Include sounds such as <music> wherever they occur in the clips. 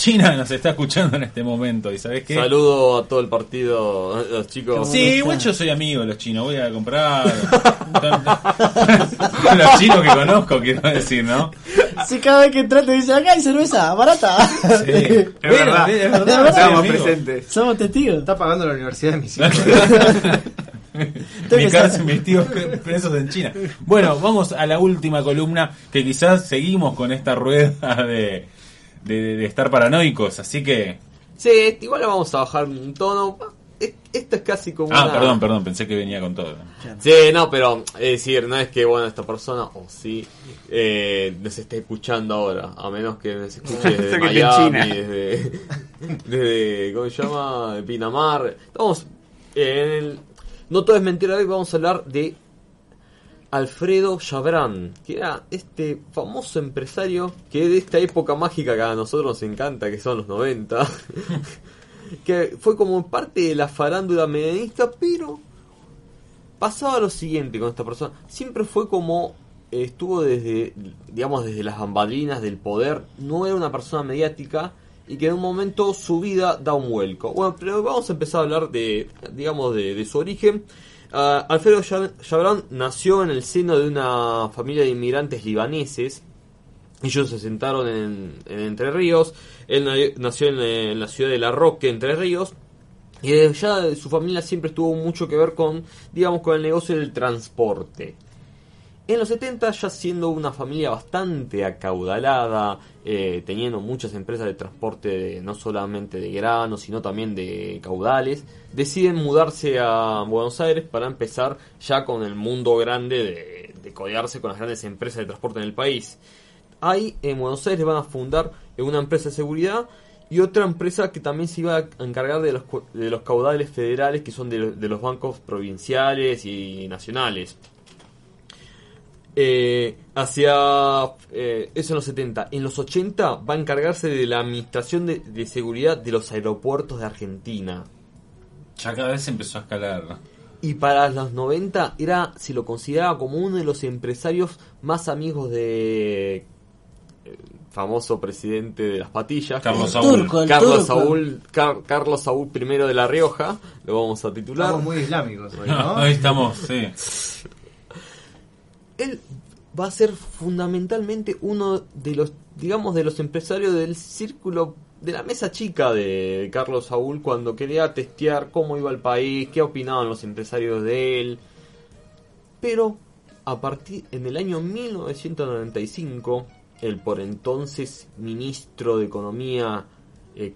China nos está escuchando en este momento y sabes qué Saludo a todo el partido, a los chicos. Sí, igual yo soy amigo de los chinos, voy a comprar <laughs> los chinos que conozco, quiero decir, ¿no? Si cada vez que entra te dice acá hay cerveza barata. Sí, es verdad. <laughs> es Es verdad, Estamos amigo. presentes. Somos testigos. Está pagando la universidad de mis hijos. Mi <laughs> casa investigo presos en China. Bueno, vamos a la última columna que quizás seguimos con esta rueda de, de, de estar paranoicos, así que... Sí, igual le vamos a bajar un tono. Es- Esto es casi como Ah, una- perdón, perdón, pensé que venía con todo. Sí, no, pero es decir, no es que bueno esta persona o sí eh, nos esté escuchando ahora, a menos que nos escuche <laughs> desde Miami, China. desde, desde ¿cómo se llama? De Pinamar. Vamos, en el- no todo es mentira, hoy vamos a hablar de Alfredo Chabran, que era este famoso empresario que de esta época mágica que a nosotros nos encanta, que son los 90, <laughs> que fue como parte de la farándula medianista, pero pasaba lo siguiente con esta persona. Siempre fue como estuvo desde, digamos, desde las bambalinas del poder. No era una persona mediática y que en un momento su vida da un vuelco. Bueno, pero vamos a empezar a hablar de, digamos, de su origen. Ah, Alfredo Jab- Jabran nació en el seno de una familia de inmigrantes libaneses. Ellos se sentaron en, en Entre Ríos. Él na- nació en, la ciudad de La Roque, Entre Ríos. Y ya su familia siempre tuvo mucho que ver con, digamos, con el negocio del transporte. En los 70, ya siendo una familia bastante acaudalada, eh, teniendo muchas empresas de transporte de- no solamente de granos, sino también de caudales, deciden mudarse a Buenos Aires para empezar ya con el mundo grande de, de codearse con las grandes empresas de transporte en el país. Ahí en Buenos Aires van a fundar una empresa de seguridad y otra empresa que también se iba a encargar de los, de los caudales federales que son de los bancos provinciales y nacionales. Eh, hacia eh, eso en los 70. En los 80 va a encargarse de la administración de, de seguridad de los aeropuertos de Argentina. Ya cada vez empezó a escalar. Y para los 90 era, se lo consideraba como uno de los empresarios más amigos de eh, famoso presidente de las patillas. Carlos Saúl. Turco, el Carlos turco. Saúl, Car- Carlos Saúl I de La Rioja, lo vamos a titular. Estamos muy islámicos hoy, ¿no? <laughs> Ahí estamos, sí. <laughs> él va a ser fundamentalmente uno de los, digamos, de los empresarios del círculo de la mesa chica de Carlos Saúl cuando quería testear cómo iba el país, qué opinaban los empresarios de él. Pero a partir en el año 1995, el por entonces ministro de Economía eh,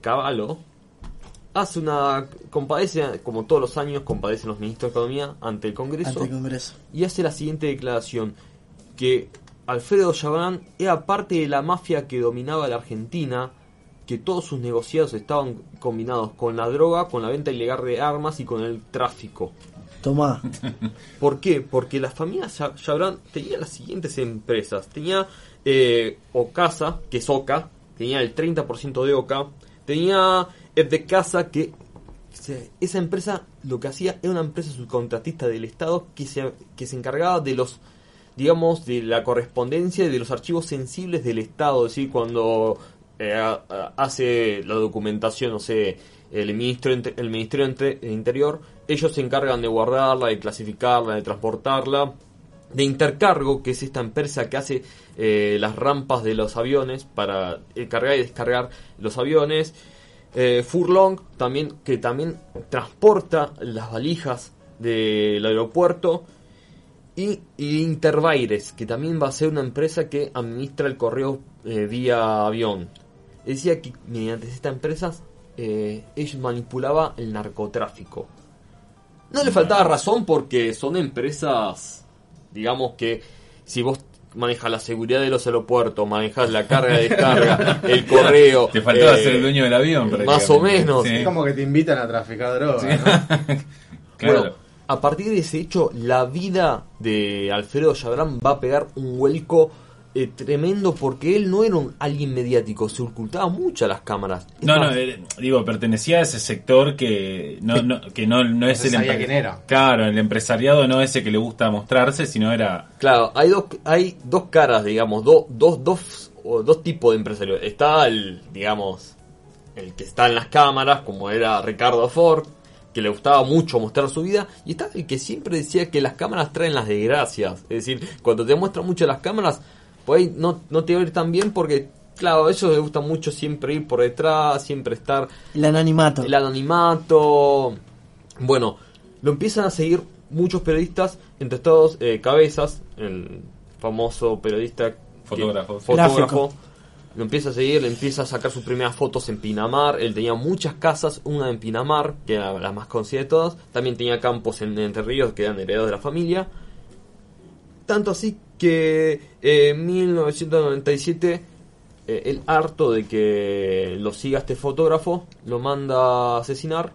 hace una compadece como todos los años compadecen los ministros de Economía ante el Congreso Ante el Congreso. y hace la siguiente declaración que Alfredo Chabrán era parte de la mafia que dominaba la Argentina, que todos sus negociados estaban combinados con la droga, con la venta ilegal de armas y con el tráfico. Tomá. <laughs> ¿Por qué? Porque la familia Cha- Chabrán tenía las siguientes empresas. Tenía eh, Ocasa, que es Oca, tenía el 30% de Oca. Tenía de Casa, que esa empresa lo que hacía era una empresa subcontratista del Estado que se, que se encargaba de los, digamos, de la correspondencia de los archivos sensibles del Estado. Es decir, cuando eh, hace la documentación, no sé, el Ministerio, el Ministerio Entre- Interior, ellos se encargan de guardarla, de clasificarla, de transportarla. De Intercargo, que es esta empresa que hace eh, las rampas de los aviones para eh, cargar y descargar los aviones. Eh, Furlong, también, que también transporta las valijas del aeropuerto. Y, y que también va a ser una empresa que administra el correo eh, vía avión. Decía que mediante estas empresas eh, ellos manipulaba el narcotráfico. No le faltaba razón porque son empresas, digamos que si vos manejas la seguridad de los aeropuertos, manejas la carga y descarga, <laughs> el correo... Te faltaba eh, ser el dueño del avión. más o menos. Sí, Es como que te invitan a traficar droga, Sí. ¿no? <laughs> claro. Bueno, a partir de ese hecho, la vida de Alfredo Chabrán va a pegar un vuelco eh, tremendo porque él no era un, alguien mediático, se ocultaba mucho a las cámaras. Es No, más, no, eh, digo, pertenecía a ese sector que no, no, que no, no es el empre- quién era. Claro, el empresariado no ese que le gusta mostrarse, sino era Claro, hay dos, hay dos caras, digamos, do- dos, dos, o dos tipos de empresarios. Está el, digamos, el que está en las cámaras, como era Ricardo Ford, que le gustaba mucho mostrar su vida, y está el que siempre decía que las cámaras traen las desgracias. Es decir, cuando te muestran mucho las cámaras, pues no, no te va a ir tan bien porque, claro, a ellos les gusta mucho siempre ir por detrás, siempre estar El anonimato. el anonimato. Bueno, lo empiezan a seguir muchos periodistas, entre todos eh, Cabezas, el famoso periodista que- Fotógrafo. fotógrafo. Gráfico. Lo empieza a seguir, le empieza a sacar sus primeras fotos en Pinamar. Él tenía muchas casas, una en Pinamar, que era la más conocida de todas. También tenía campos en Entre Ríos, que eran heredados de la familia. Tanto así que eh, en 1997, eh, el harto de que lo siga este fotógrafo, lo manda a asesinar.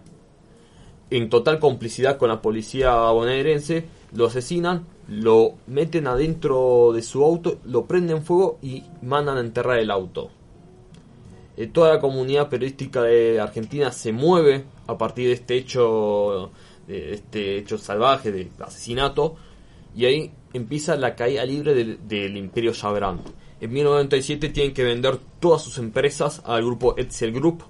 En total complicidad con la policía bonaerense, lo asesinan, lo meten adentro de su auto, lo prenden fuego y mandan a enterrar el auto. Eh, toda la comunidad periodística de Argentina se mueve a partir de este hecho, de este hecho salvaje de asesinato, y ahí empieza la caída libre del, imperio Chabran. En 1997 tienen que vender todas sus empresas al grupo Etzel Group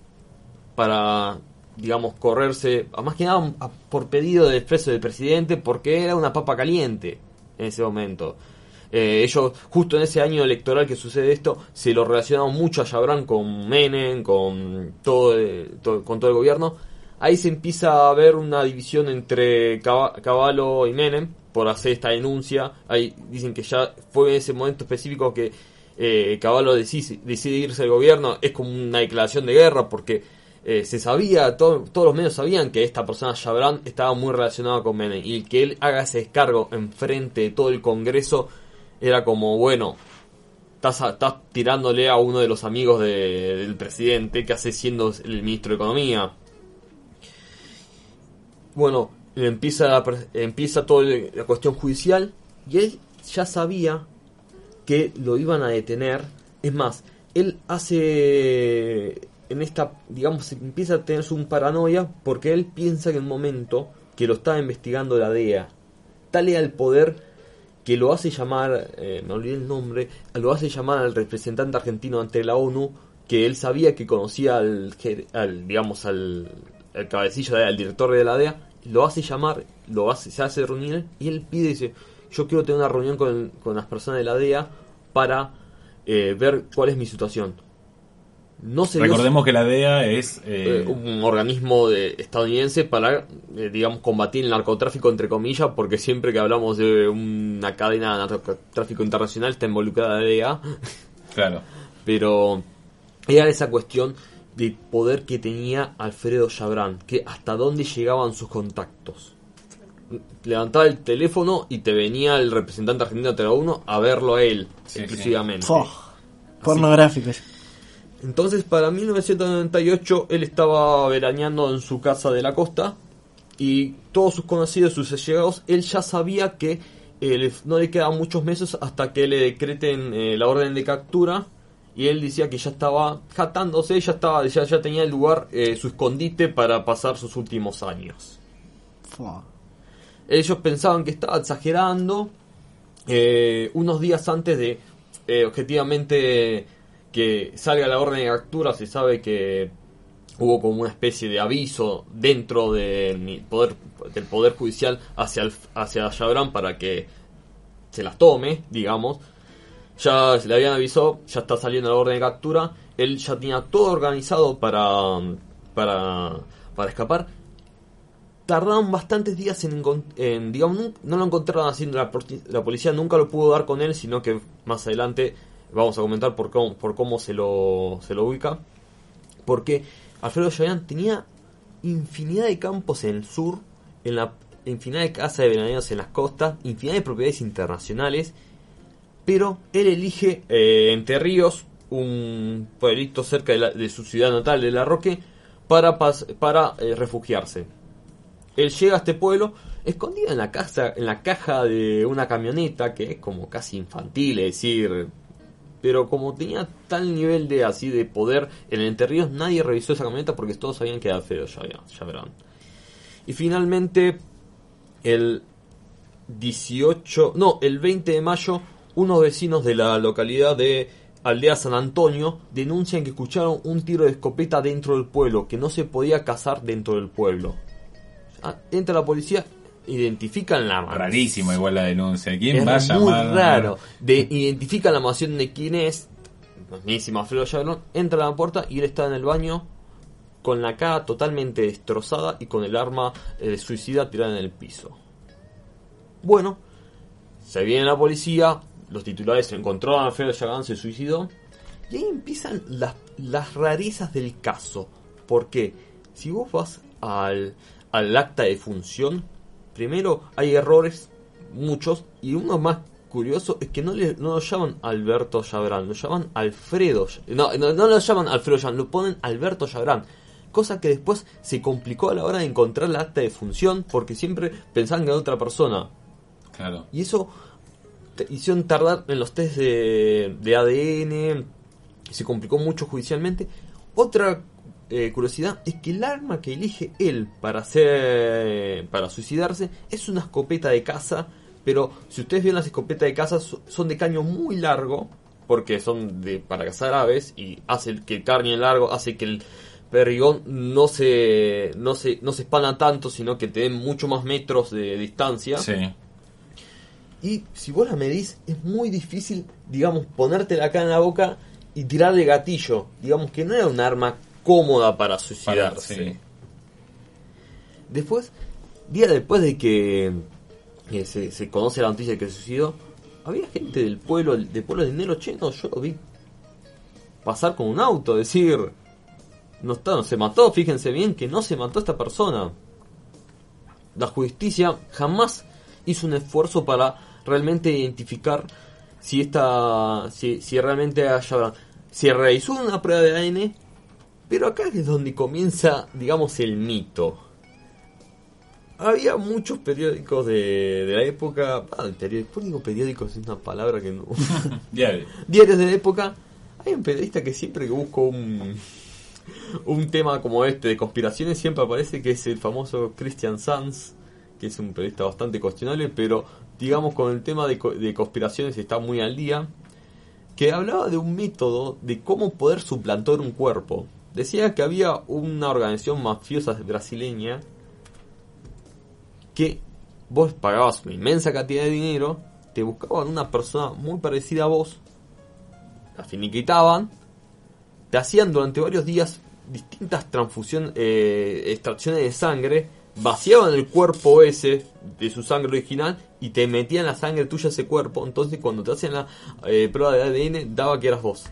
para, digamos, correrse, más que nada por pedido del expreso del presidente, porque era una papa caliente en ese momento. Eh, ellos, justo en ese año electoral que sucede esto, se lo relacionaron mucho a Chabran con Menem, con todo, eh, todo- con todo el gobierno. Ahí se empieza a ver una división entre Cavallo y Menem por hacer esta denuncia. Ahí dicen que ya fue en ese momento específico que eh, Cavallo decide, irse del gobierno. Es como una declaración de guerra porque eh, se sabía, todo- todos los medios sabían que esta persona, Chabran, estaba muy relacionada con Menem. Y que él haga ese descargo enfrente de todo el Congreso era como, bueno, estás, estás tirándole a uno de los amigos de- del presidente que hace siendo el ministro de Economía. Bueno, empieza, empieza toda la cuestión judicial y él ya sabía que lo iban a detener. Es más, él hace en esta, digamos, empieza a tener un paranoia porque él piensa que en el momento que lo estaba investigando la DEA, tal era el poder que lo hace llamar, eh, me olvidé el nombre, lo hace llamar al representante argentino ante la ONU, que él sabía que conocía al, al digamos, al, al cabecillo, de- al director de la DEA, lo hace llamar, lo hace, se hace reunir y él pide, dice, yo quiero tener una reunión con, con las personas de la DEA para eh, ver cuál es mi situación. No se dio- Recordemos que la DEA es... eh, eh, un organismo de, estadounidense para, eh, digamos, combatir el narcotráfico, entre comillas, porque siempre que hablamos de una cadena de narcotráfico internacional está involucrada la DEA, claro. <laughs> pero era esa cuestión de poder que tenía Alfredo Chabran, que hasta dónde llegaban sus contactos. Levantaba el teléfono y te venía el representante argentino de la 1 a verlo a él, Sí, exclusivamente. Pornográficos. Entonces, para 1998, él estaba veraneando en su casa de la costa y todos sus conocidos, sus allegados, él ya sabía que eh, no le quedaban muchos meses hasta que le decreten eh, la orden de captura y él decía que ya estaba jatándose, ya estaba, ya, ya tenía el lugar, eh, su escondite para pasar sus últimos años. Ellos pensaban que estaba exagerando. eh, unos días antes de, eh, objetivamente, que salga la orden de captura, se sabe que hubo como una especie de aviso dentro del poder, del poder judicial hacia, el, hacia Chabran para que se las tome, digamos. Ya le habían avisado, ya está saliendo la orden de captura. Él ya tenía todo organizado para, para, para escapar tardaron bastantes días en, en, digamos, no, lo encontraron haciendo la, la policía, nunca lo pudo dar con él, sino que más adelante vamos a comentar por cómo, por cómo se lo, se lo ubica. Porque Alfredo Chayan tenía infinidad de campos en el sur, en la infinidad de casas de veraneos en las costas, infinidad de propiedades internacionales, pero él elige eh, Entre Ríos, un pueblito cerca de, su ciudad natal de La Roque, para, para eh, refugiarse. Él llega a este pueblo escondido en la casa, en la caja de una camioneta que es como casi infantil, es decir, pero como tenía tal nivel de así de poder en Entre Ríos, nadie revisó esa camioneta porque todos sabían que era Alfredo Chabran- Chabran. Y finalmente el 18, no, el 20 de mayo, unos vecinos de la localidad de aldea San Antonio denuncian que escucharon un tiro de escopeta dentro del pueblo, que no se podía cazar dentro del pueblo. Ah, entra la policía, identifican la arma. Rarísima igual la denuncia. ¿Quién Es va a muy llamar? raro. De, identifican la mansión de quién es. Mismísimo Alfredo Chabrón. Entra a la puerta y él está en el baño con la cara totalmente destrozada y con el arma eh, suicida tirada en el piso. Bueno, se viene la policía, los titulares se encontró a Alfredo Chabrón, se suicidó. Y ahí empiezan las, las rarezas del caso. Porque si vos vas al, al acta de función, primero hay errores, muchos, y uno más curioso es que no, le, no lo llaman Alberto Chabrán, lo llaman Alfredo. No, no, no lo llaman Alfredo Chabrán, lo ponen Alberto Chabrán. Cosa que después se complicó a la hora de encontrar la acta de función porque siempre pensaban que era otra persona. Claro. Y eso hicieron tardar en los test de, de ADN, se complicó mucho judicialmente. Otra eh, curiosidad es que el arma que elige él para hacer para suicidarse es una escopeta de caza, pero si ustedes ven las escopetas de caza so- son de caño muy largo, porque son de para cazar aves y hace que el carne largo hace que el perdigón no se no se no se espana tanto, sino que te den mucho más metros de distancia. Y si vos la medís, es muy difícil, digamos, ponértela acá en la boca y tirar de gatillo. Digamos que no era un arma cómoda para suicidarse. Para- sí. Después, día después de que eh, se, se conoce la noticia de que se suicidó, había gente del pueblo, del pueblo de Nelo, che, no, yo lo vi pasar con un auto, decir, no está, no se mató, fíjense bien que no se mató esta persona. La justicia jamás hizo un esfuerzo para realmente identificar si esta, si, si realmente haya, se realizó una prueba de ADN, pero acá es donde comienza, digamos, el mito. Había muchos periódicos de, de la época, ah, el periódico, ¿por qué digo periódicos es una palabra que no. <laughs> Diarios de la época, hay un periodista que siempre que busco un, un tema como este de conspiraciones siempre aparece que es el famoso Christian Sanz, que es un periodista bastante cuestionable, pero digamos con el tema de, co- de conspiraciones está muy al día, que hablaba de un método de cómo poder suplantar un cuerpo. Decía que había una organización mafiosa brasileña que vos pagabas una inmensa cantidad de dinero, te buscaban una persona muy parecida a vos, la finiquitaban, te hacían durante varios días distintas transfusiones, eh, extracciones de sangre, vaciaban el cuerpo ese de su sangre original y te metían la sangre tuya a ese cuerpo, entonces cuando te hacían la eh, prueba de ADN daba que eras vos.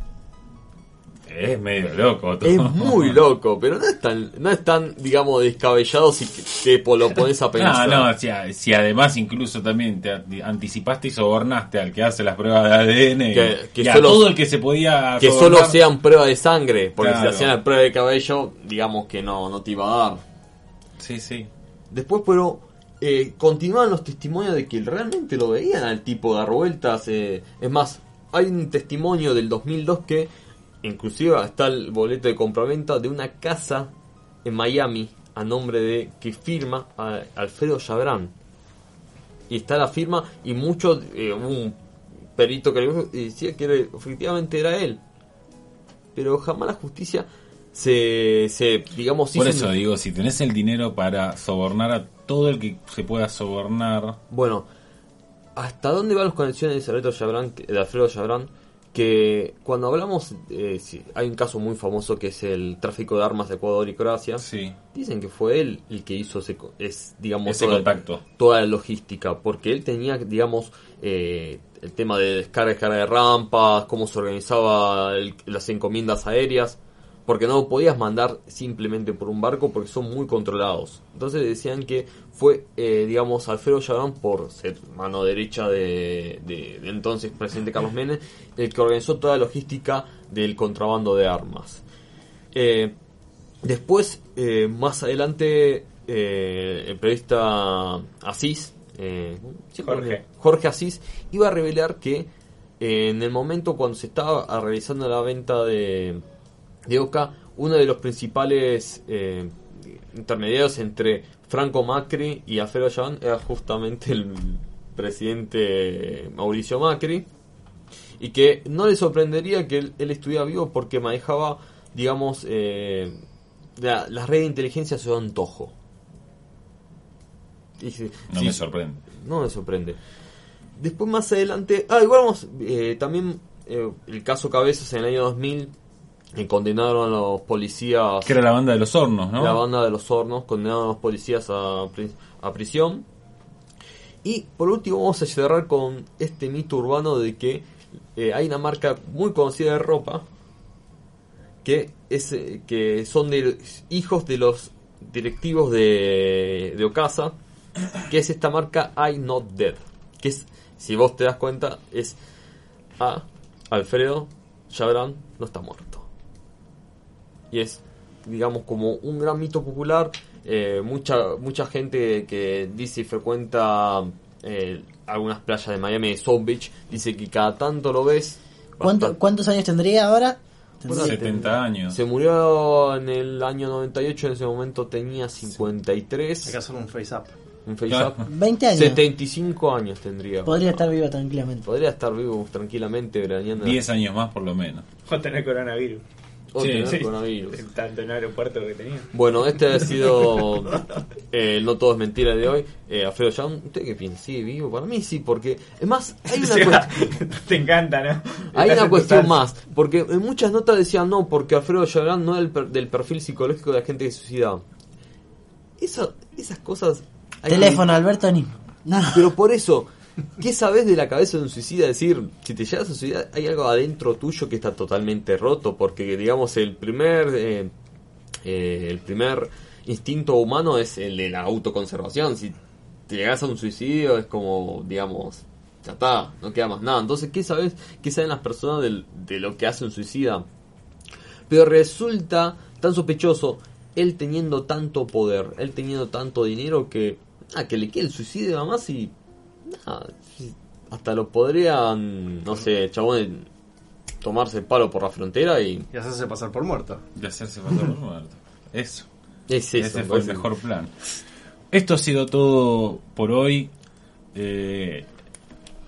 es medio loco. todo. Es muy loco, pero no es tan, no es tan digamos, descabellado si te lo pones a <laughs> pensar. no, si, a- si además incluso también te anticipaste y sobornaste al que hace las pruebas de ADN Que- que y a todo el que se podía que sobornar. solo sean pruebas de sangre, porque Claro. si hacían la prueba de cabello, digamos que no, no te iba a dar. Sí, sí. Después, pero eh, continuaban los testimonios de que realmente lo veían al tipo dar vueltas. eh, es más, hay un testimonio del 2002 que inclusive está el boleto de compraventa de una casa en Miami a nombre de que firma Alfredo Chabrán. Y está la firma y muchos, eh, un perito que decía que efectivamente era él. Pero jamás la justicia se, se digamos, Por eso un- digo, si tenés el dinero para sobornar a todo el que se pueda sobornar, Bueno, ¿hasta dónde van las conexiones de Chabrán, Alfredo Chabrán? Que cuando hablamos, eh, sí, hay un caso muy famoso que es el tráfico de armas de Ecuador y Croacia. sí, Dicen que fue él el que hizo ese, es, digamos, ese toda, contacto. toda la logística, porque él tenía, digamos, eh, el tema de descarga, descarga de rampas, cómo se organizaba el- las encomiendas aéreas, porque no podías mandar simplemente por un barco porque son muy controlados. Entonces decían que fue, eh, digamos, Alfredo Chabrán, por ser mano derecha de, de- de entonces presidente Carlos Menem, el que organizó toda la logística del contrabando de armas. Eh, Después, eh, más adelante, el periodista Asís, Jorge. Asís, iba a revelar que en el momento cuando se estaba realizando la venta de, de Oca, uno de los principales eh, intermediarios entre Franco Macri y Alfredo Chaván era justamente el presidente Mauricio Macri. y que no le sorprendería que él, él estuviera vivo porque manejaba, digamos, eh, la, la red de inteligencia a su antojo. Y No me sorprende. no me sorprende. Después más adelante, ah, igual vamos, eh, también eh, el caso Cabezas en el año 2000 eh, condenaron a los policías, Que era la banda de los hornos, ¿no? la banda de los hornos, condenaron a los policías a, pri- a prisión. Y por último vamos a cerrar con este mito urbano de que eh, hay una marca muy conocida de ropa que es eh, que son de hijos de los directivos de, de Ocasa, que es esta marca I Not Dead, que es, si vos te das cuenta, es a Alfredo Chabran no está muerto. Y es, digamos, como un gran mito popular. eh, mucha mucha gente que dice y frecuenta eh, algunas playas de Miami, de South Beach, dice que cada tanto lo ves. ¿Cuánto- ¿Cuántos años tendría ahora? Bueno, Tendría- 70 años. Se murió en el año 98, en ese momento tenía Hay que 53. hacer un face up. Un face Claro. <laughs> up. 20 años. 75 años tendría. Podría estar vivo tranquilamente. Podría estar vivo tranquilamente veraneando. 10 años más por lo menos. O tener coronavirus. Sí, sí. coronavirus. <laughs> Tanto en el aeropuerto que tenía. Bueno, este ha sido <laughs> eh, No Todo es Mentira de hoy. Eh, Alfredo Young, ¿usted qué piensa? ¿Sigue vivo? Para mí sí, porque... Es más, hay una, O sea, cuest- te encanta, ¿no? hay una cuestión más. Porque en muchas notas decían no, porque Alfredo Young no es el per- del perfil psicológico de la gente que se suicida. Esa- esas cosas... hay que- Teléfono, Alberto ni. No. Pero por eso, ¿qué sabes de la cabeza de un suicida? Es decir, si te llegas a suicidar, hay algo adentro tuyo que está totalmente roto, porque digamos el primer eh, eh, el primer instinto humano es el de la autoconservación. Si te llegas a un suicidio es como, digamos, ya está, no queda más nada. Entonces, ¿qué sabes? ¿Qué saben las personas de lo que hace un suicida? Pero resulta tan sospechoso él teniendo tanto poder, él teniendo tanto dinero que, ah, que le quede el suicidio nada más y nada, si- hasta lo podrían, no sé, chabón, tomarse el palo por la frontera y Y hacerse pasar por muerto. De hacerse pasar por muerto. Eso. es eso. Ese fue el mejor plan. Esto ha sido todo por hoy. Eh,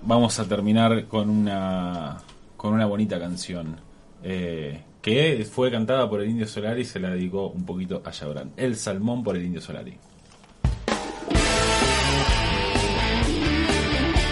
vamos a terminar con una con una bonita canción eh, que fue cantada por el Indio Solari y se la dedicó un poquito a Yabran. El Salmón por el Indio Solari.